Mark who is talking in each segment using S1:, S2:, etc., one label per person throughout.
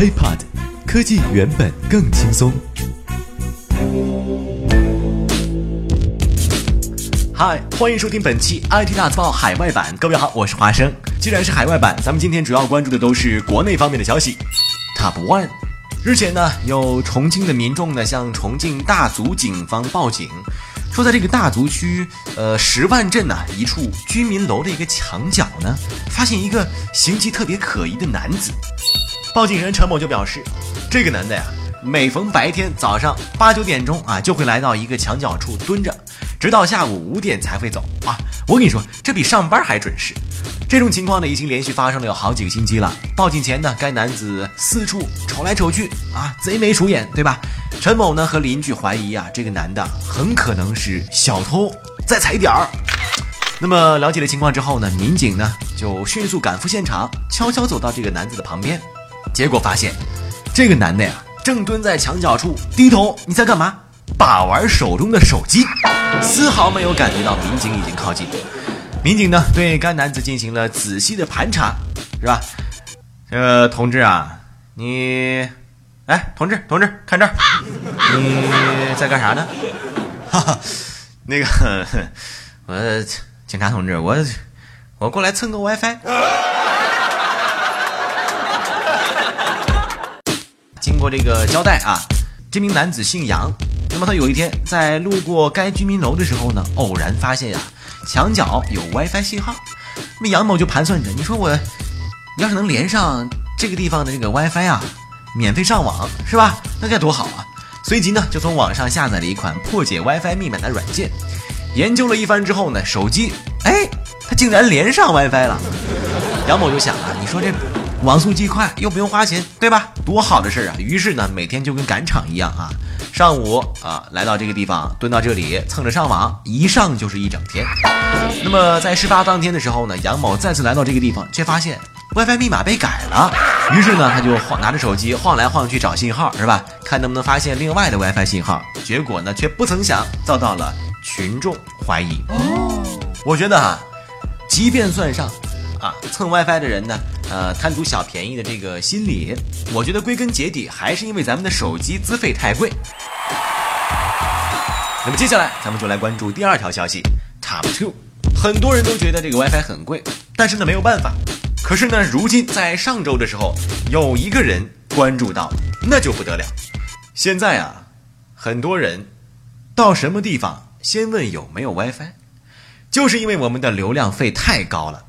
S1: HeyPod，科技原本更轻松。嗨，欢迎收听本期 IT 大字报海外版。各位好，我是华生。既然是海外版，咱们今天主要关注的都是国内方面的消息。Top One，日前呢，有重庆的民众呢向重庆大足警方报警。说，在这个大足区，呃，十万镇呢，一处居民楼的一个墙角呢，发现一个形迹特别可疑的男子。报警人陈某就表示，这个男的呀，每逢白天早上八九点钟啊，就会来到一个墙角处蹲着，直到下午五点才会走啊。我跟你说，这比上班还准时。这种情况呢，已经连续发生了有好几个星期了。报警前呢，该男子四处瞅来瞅去啊，贼眉鼠眼，对吧？陈某呢和邻居怀疑啊，这个男的很可能是小偷在踩点儿。那么了解了情况之后呢，民警呢就迅速赶赴现场，悄悄走到这个男子的旁边，结果发现这个男的呀正蹲在墙角处低头，你在干嘛？把玩手中的手机，丝毫没有感觉到民警已经靠近。民警呢对该男子进行了仔细的盘查，是吧？呃，同志啊，你，哎，同志，同志，看这儿，你在干啥呢？哈哈，那个，我警察同志，我我过来蹭个 WiFi。过这个交代啊，这名男子姓杨，那么他有一天在路过该居民楼的时候呢，偶然发现呀。墙角有 WiFi 信号，那么杨某就盘算着，你说我要是能连上这个地方的这个 WiFi 啊，免费上网是吧？那该多好啊！随即呢，就从网上下载了一款破解 WiFi 密码的软件，研究了一番之后呢，手机哎，它竟然连上 WiFi 了。杨某就想啊，你说这网速既快又不用花钱，对吧？多好的事啊！于是呢，每天就跟赶场一样啊。上午啊，来到这个地方，蹲到这里蹭着上网，一上就是一整天。那么在事发当天的时候呢，杨某再次来到这个地方，却发现 WiFi 密码被改了。于是呢，他就晃拿着手机晃来晃去找信号，是吧？看能不能发现另外的 WiFi 信号。结果呢，却不曾想遭到了群众怀疑。哦，我觉得哈，即便算上啊蹭 WiFi 的人呢。呃，贪图小便宜的这个心理，我觉得归根结底还是因为咱们的手机资费太贵。那么接下来咱们就来关注第二条消息，Top Two。很多人都觉得这个 WiFi 很贵，但是呢没有办法。可是呢，如今在上周的时候，有一个人关注到，那就不得了。现在啊，很多人到什么地方先问有没有 WiFi，就是因为我们的流量费太高了。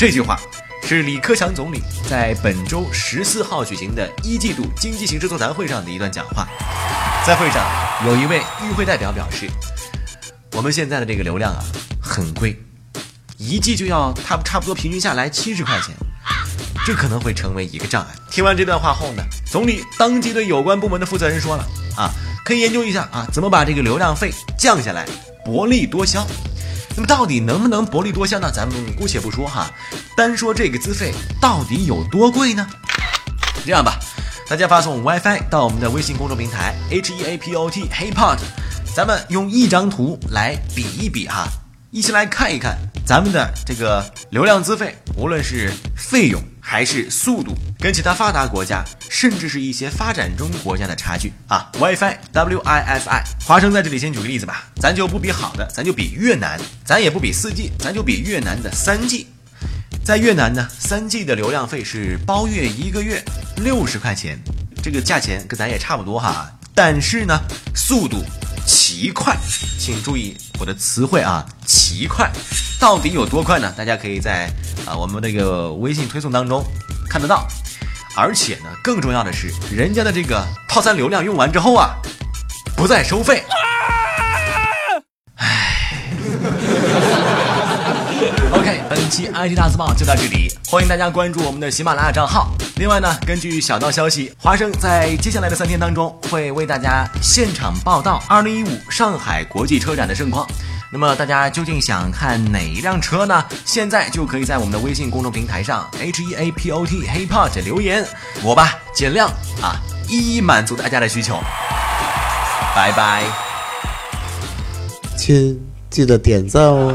S1: 这句话。是李克强总理在本周十四号举行的一季度经济形势座谈会上的一段讲话。在会上，有一位与会代表表示：“我们现在的这个流量啊，很贵，一季就要差差不多平均下来七十块钱，这可能会成为一个障碍。”听完这段话后呢，总理当即对有关部门的负责人说了：“啊，可以研究一下啊，怎么把这个流量费降下来，薄利多销。”那么到底能不能薄利多销呢？咱们姑且不说哈，单说这个资费到底有多贵呢？这样吧，大家发送 WiFi 到我们的微信公众平台 H E A P O T Hey Pot，咱们用一张图来比一比哈，一起来看一看咱们的这个流量资费，无论是费用。还是速度跟其他发达国家，甚至是一些发展中国家的差距啊！WiFi W I F I，华生在这里先举个例子吧，咱就不比好的，咱就比越南，咱也不比四 G，咱就比越南的三 G。在越南呢，三 G 的流量费是包月一个月六十块钱，这个价钱跟咱也差不多哈。但是呢，速度奇快，请注意我的词汇啊，奇快。到底有多快呢？大家可以在啊我们那个微信推送当中看得到，而且呢，更重要的是，人家的这个套餐流量用完之后啊，不再收费。OK，本 IT 大字报就到这里，欢迎大家关注我们的喜马拉雅账号。另外呢，根据小道消息，华生在接下来的三天当中会为大家现场报道2015上海国际车展的盛况。那么大家究竟想看哪一辆车呢？现在就可以在我们的微信公众平台上 H E A P O T HeyPod 留言，我吧尽量啊一一满足大家的需求。拜拜，
S2: 亲，记得点赞哦。